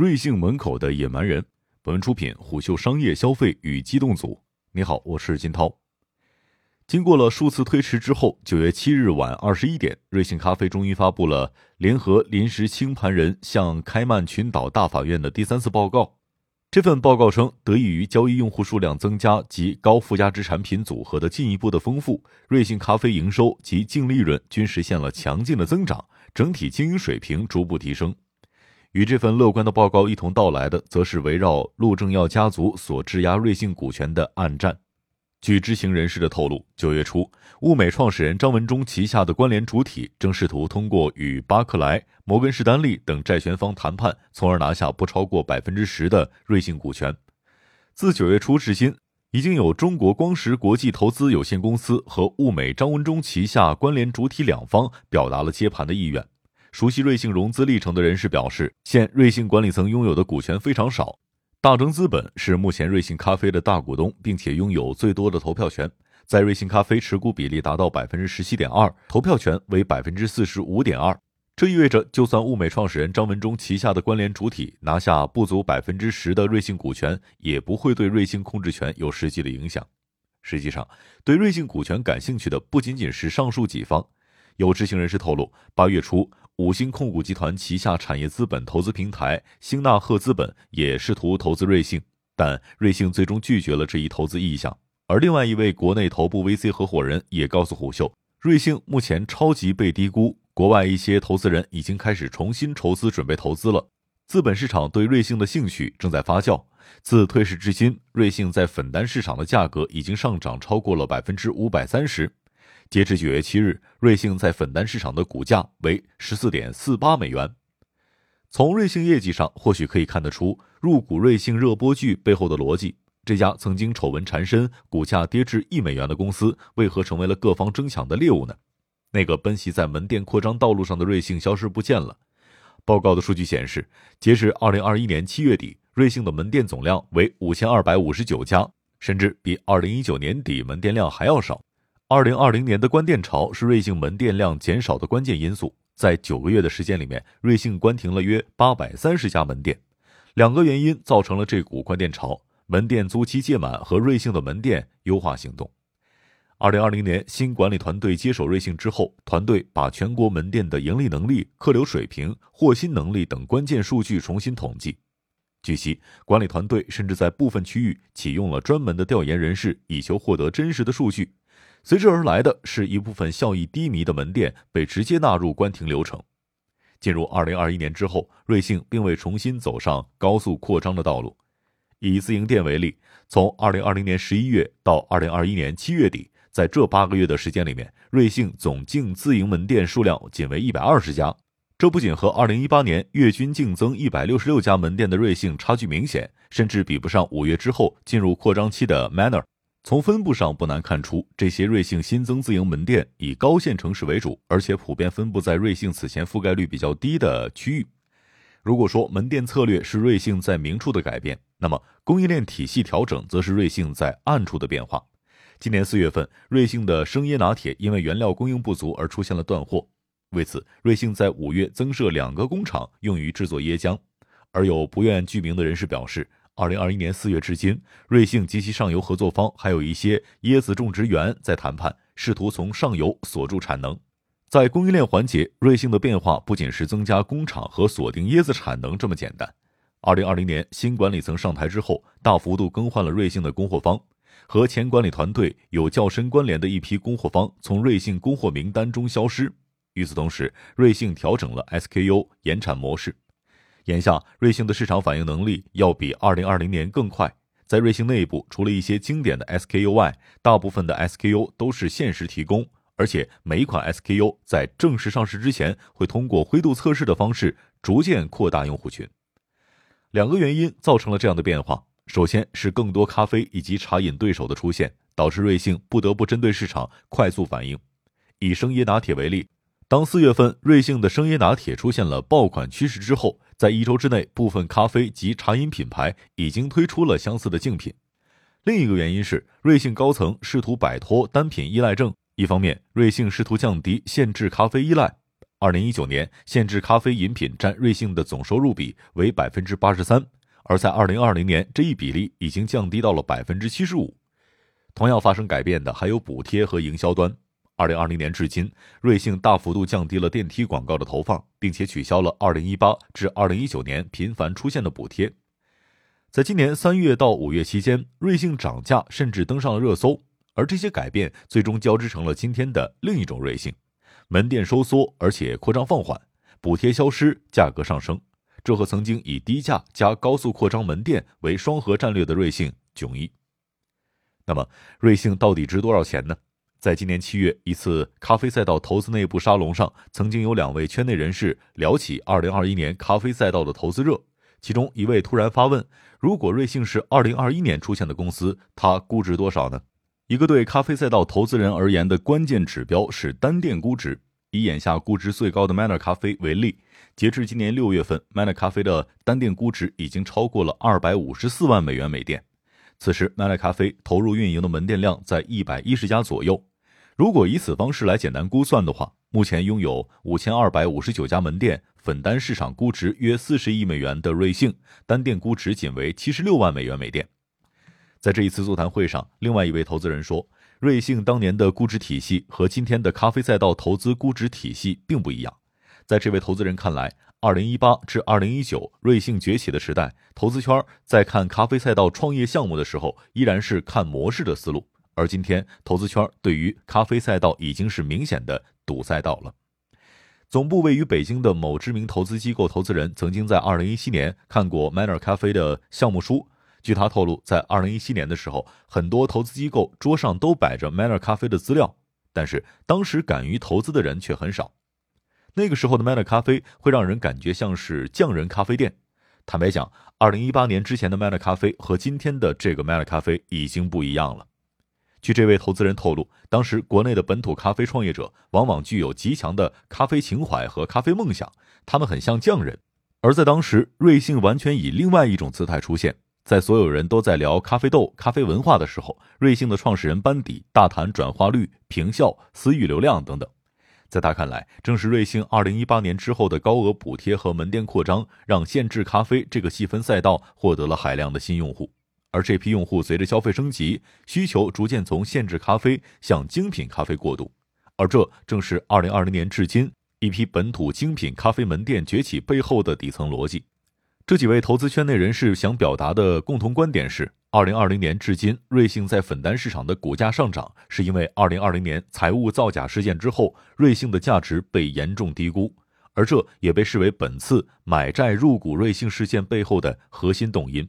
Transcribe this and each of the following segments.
瑞幸门口的野蛮人。本文出品虎嗅商业消费与机动组。你好，我是金涛。经过了数次推迟之后，九月七日晚二十一点，瑞幸咖啡终于发布了联合临时清盘人向开曼群岛大法院的第三次报告。这份报告称，得益于交易用户数量增加及高附加值产品组合的进一步的丰富，瑞幸咖啡营收及净利润均实现了强劲的增长，整体经营水平逐步提升。与这份乐观的报告一同到来的，则是围绕陆正耀家族所质押瑞幸股权的暗战。据知情人士的透露，九月初，物美创始人张文中旗下的关联主体正试图通过与巴克莱、摩根士丹利等债权方谈判，从而拿下不超过百分之十的瑞幸股权。自九月初至今，已经有中国光石国际投资有限公司和物美张文中旗下关联主体两方表达了接盘的意愿。熟悉瑞幸融资历程的人士表示，现瑞幸管理层拥有的股权非常少。大钲资本是目前瑞幸咖啡的大股东，并且拥有最多的投票权，在瑞幸咖啡持股比例达到百分之十七点二，投票权为百分之四十五点二。这意味着，就算物美创始人张文中旗下的关联主体拿下不足百分之十的瑞幸股权，也不会对瑞幸控制权有实际的影响。实际上，对瑞幸股权感兴趣的不仅仅是上述几方。有知情人士透露，八月初。五星控股集团旗下产业资本投资平台星纳赫资本也试图投资瑞幸，但瑞幸最终拒绝了这一投资意向。而另外一位国内头部 VC 合伙人也告诉虎嗅，瑞幸目前超级被低估，国外一些投资人已经开始重新筹资准备投资了。资本市场对瑞幸的兴趣正在发酵。自退市至今，瑞幸在粉单市场的价格已经上涨超过了百分之五百三十。截至九月七日，瑞幸在粉单市场的股价为十四点四八美元。从瑞幸业绩上，或许可以看得出入股瑞幸热播剧背后的逻辑。这家曾经丑闻缠身、股价跌至一美元的公司，为何成为了各方争抢的猎物呢？那个奔袭在门店扩张道路上的瑞幸消失不见了。报告的数据显示，截至二零二一年七月底，瑞幸的门店总量为五千二百五十九家，甚至比二零一九年底门店量还要少。二零二零年的关店潮是瑞幸门店量减少的关键因素。在九个月的时间里面，瑞幸关停了约八百三十家门店。两个原因造成了这股关店潮：门店租期届满和瑞幸的门店优化行动。二零二零年新管理团队接手瑞幸之后，团队把全国门店的盈利能力、客流水平、获新能力等关键数据重新统计。据悉，管理团队甚至在部分区域启用了专门的调研人士，以求获得真实的数据。随之而来的是一部分效益低迷的门店被直接纳入关停流程。进入二零二一年之后，瑞幸并未重新走上高速扩张的道路。以自营店为例，从二零二零年十一月到二零二一年七月底，在这八个月的时间里面，瑞幸总净自营门店数量仅为一百二十家。这不仅和二零一八年月均净增一百六十六家门店的瑞幸差距明显，甚至比不上五月之后进入扩张期的 Manner。从分布上不难看出，这些瑞幸新增自营门店以高线城市为主，而且普遍分布在瑞幸此前覆盖率比较低的区域。如果说门店策略是瑞幸在明处的改变，那么供应链体系调整则是瑞幸在暗处的变化。今年四月份，瑞幸的生椰拿铁因为原料供应不足而出现了断货，为此，瑞幸在五月增设两个工厂用于制作椰浆，而有不愿具名的人士表示。二零二一年四月至今，瑞幸及其上游合作方还有一些椰子种植园在谈判，试图从上游锁住产能。在供应链环节，瑞幸的变化不仅是增加工厂和锁定椰子产能这么简单。二零二零年新管理层上台之后，大幅度更换了瑞幸的供货方，和前管理团队有较深关联的一批供货方从瑞幸供货名单中消失。与此同时，瑞幸调整了 SKU 延产模式。眼下，瑞幸的市场反应能力要比二零二零年更快。在瑞幸内部，除了一些经典的 SKU 外，大部分的 SKU 都是限时提供，而且每一款 SKU 在正式上市之前，会通过灰度测试的方式逐渐扩大用户群。两个原因造成了这样的变化：首先是更多咖啡以及茶饮对手的出现，导致瑞幸不得不针对市场快速反应。以生椰拿铁为例。当四月份瑞幸的生椰拿铁出现了爆款趋势之后，在一周之内，部分咖啡及茶饮品牌已经推出了相似的竞品。另一个原因是，瑞幸高层试图摆脱单品依赖症。一方面，瑞幸试图降低限制咖啡依赖；二零一九年限制咖啡饮品占瑞幸的总收入比为百分之八十三，而在二零二零年，这一比例已经降低到了百分之七十五。同样发生改变的还有补贴和营销端。二零二零年至今，瑞幸大幅度降低了电梯广告的投放，并且取消了二零一八至二零一九年频繁出现的补贴。在今年三月到五月期间，瑞幸涨价甚至登上了热搜，而这些改变最终交织成了今天的另一种瑞幸：门店收缩，而且扩张放缓，补贴消失，价格上升。这和曾经以低价加高速扩张门店为双核战略的瑞幸迥异。那么，瑞幸到底值多少钱呢？在今年七月一次咖啡赛道投资内部沙龙上，曾经有两位圈内人士聊起二零二一年咖啡赛道的投资热。其中一位突然发问：如果瑞幸是二零二一年出现的公司，它估值多少呢？一个对咖啡赛道投资人而言的关键指标是单店估值。以眼下估值最高的 Manner 咖啡为例，截至今年六月份，Manner 咖啡的单店估值已经超过了二百五十四万美元每店。此时，Manner 咖啡投入运营的门店量在一百一十家左右。如果以此方式来简单估算的话，目前拥有五千二百五十九家门店、粉单市场估值约四十亿美元的瑞幸，单店估值仅为七十六万美元每店。在这一次座谈会上，另外一位投资人说，瑞幸当年的估值体系和今天的咖啡赛道投资估值体系并不一样。在这位投资人看来，二零一八至二零一九瑞幸崛起的时代，投资圈在看咖啡赛道创业项目的时候，依然是看模式的思路。而今天，投资圈对于咖啡赛道已经是明显的堵赛道了。总部位于北京的某知名投资机构投资人曾经在2017年看过 Manner 咖啡的项目书。据他透露，在2017年的时候，很多投资机构桌上都摆着 Manner 咖啡的资料，但是当时敢于投资的人却很少。那个时候的 Manner 咖啡会让人感觉像是匠人咖啡店。坦白讲，2018年之前的 Manner 咖啡和今天的这个 Manner 咖啡已经不一样了。据这位投资人透露，当时国内的本土咖啡创业者往往具有极强的咖啡情怀和咖啡梦想，他们很像匠人。而在当时，瑞幸完全以另外一种姿态出现在所有人都在聊咖啡豆、咖啡文化的时候，瑞幸的创始人班底大谈转化率、平效、私域流量等等。在他看来，正是瑞幸2018年之后的高额补贴和门店扩张，让限制咖啡这个细分赛道获得了海量的新用户。而这批用户随着消费升级，需求逐渐从限制咖啡向精品咖啡过渡，而这正是二零二零年至今一批本土精品咖啡门店崛起背后的底层逻辑。这几位投资圈内人士想表达的共同观点是：二零二零年至今，瑞幸在粉单市场的股价上涨，是因为二零二零年财务造假事件之后，瑞幸的价值被严重低估，而这也被视为本次买债入股瑞幸事件背后的核心动因。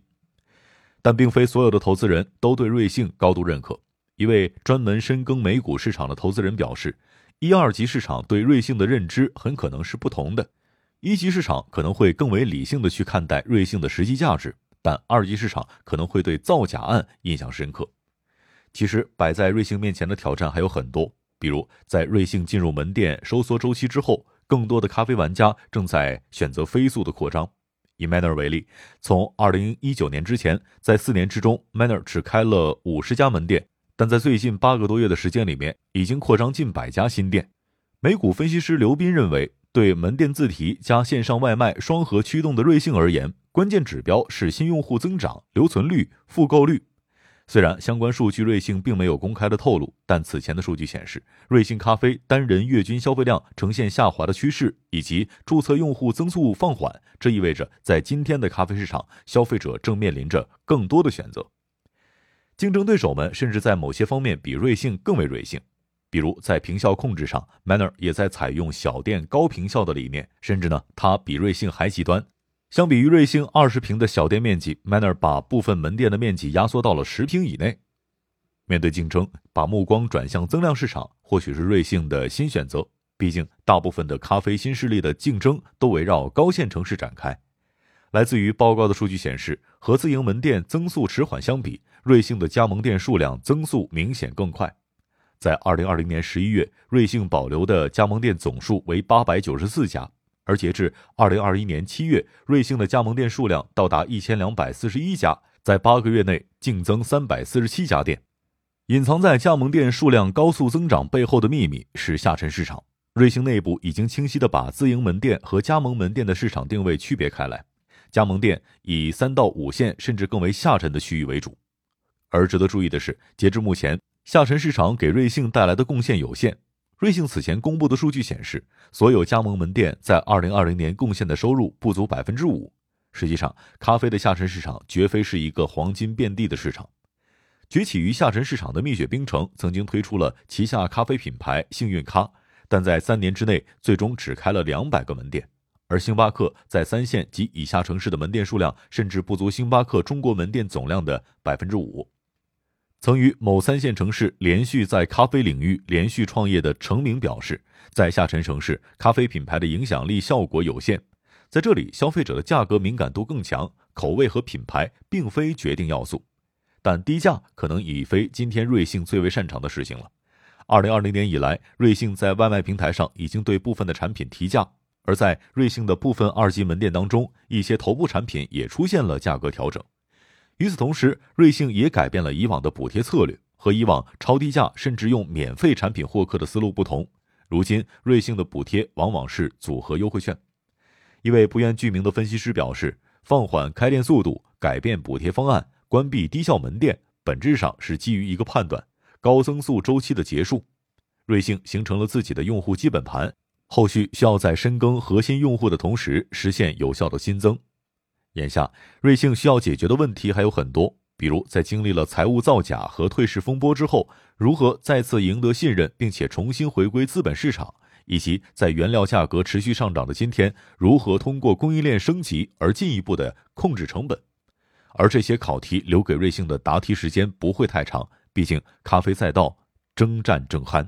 但并非所有的投资人都对瑞幸高度认可。一位专门深耕美股市场的投资人表示，一二级市场对瑞幸的认知很可能是不同的。一级市场可能会更为理性的去看待瑞幸的实际价值，但二级市场可能会对造假案印象深刻。其实摆在瑞幸面前的挑战还有很多，比如在瑞幸进入门店收缩周期之后，更多的咖啡玩家正在选择飞速的扩张。以 Manner 为例，从二零一九年之前，在四年之中，Manner 只开了五十家门店，但在最近八个多月的时间里面，已经扩张近百家新店。美股分析师刘斌认为，对门店自提加线上外卖双核驱动的瑞幸而言，关键指标是新用户增长、留存率、复购率。虽然相关数据瑞幸并没有公开的透露，但此前的数据显示，瑞幸咖啡单人月均消费量呈现下滑的趋势，以及注册用户增速放缓。这意味着，在今天的咖啡市场，消费者正面临着更多的选择。竞争对手们甚至在某些方面比瑞幸更为瑞幸，比如在平效控制上，Manner 也在采用小店高平效的理念，甚至呢，它比瑞幸还极端。相比于瑞幸二十平的小店面积，Manner 把部分门店的面积压缩到了十平以内。面对竞争，把目光转向增量市场，或许是瑞幸的新选择。毕竟，大部分的咖啡新势力的竞争都围绕高线城市展开。来自于报告的数据显示，和自营门店增速迟缓相比，瑞幸的加盟店数量增速明显更快。在二零二零年十一月，瑞幸保留的加盟店总数为八百九十四家。而截至二零二一年七月，瑞幸的加盟店数量到达一千两百四十一家，在八个月内净增三百四十七家店。隐藏在加盟店数量高速增长背后的秘密是下沉市场。瑞幸内部已经清晰的把自营门店和加盟门店的市场定位区别开来，加盟店以三到五线甚至更为下沉的区域为主。而值得注意的是，截至目前，下沉市场给瑞幸带来的贡献有限。瑞幸此前公布的数据显示，所有加盟门店在二零二零年贡献的收入不足百分之五。实际上，咖啡的下沉市场绝非是一个黄金遍地的市场。崛起于下沉市场的蜜雪冰城曾经推出了旗下咖啡品牌幸运咖。但在三年之内，最终只开了两百个门店，而星巴克在三线及以下城市的门店数量甚至不足星巴克中国门店总量的百分之五。曾于某三线城市连续在咖啡领域连续创业的程明表示，在下沉城市，咖啡品牌的影响力效果有限，在这里，消费者的价格敏感度更强，口味和品牌并非决定要素，但低价可能已非今天瑞幸最为擅长的事情了。二零二零年以来，瑞幸在外卖平台上已经对部分的产品提价，而在瑞幸的部分二级门店当中，一些头部产品也出现了价格调整。与此同时，瑞幸也改变了以往的补贴策略，和以往超低价甚至用免费产品获客的思路不同，如今瑞幸的补贴往往是组合优惠券。一位不愿具名的分析师表示，放缓开店速度、改变补贴方案、关闭低效门店，本质上是基于一个判断。高增速周期的结束，瑞幸形成了自己的用户基本盘，后续需要在深耕核心用户的同时，实现有效的新增。眼下，瑞幸需要解决的问题还有很多，比如在经历了财务造假和退市风波之后，如何再次赢得信任，并且重新回归资本市场，以及在原料价格持续上涨的今天，如何通过供应链升级而进一步的控制成本。而这些考题留给瑞幸的答题时间不会太长。毕竟，咖啡赛道征战正酣。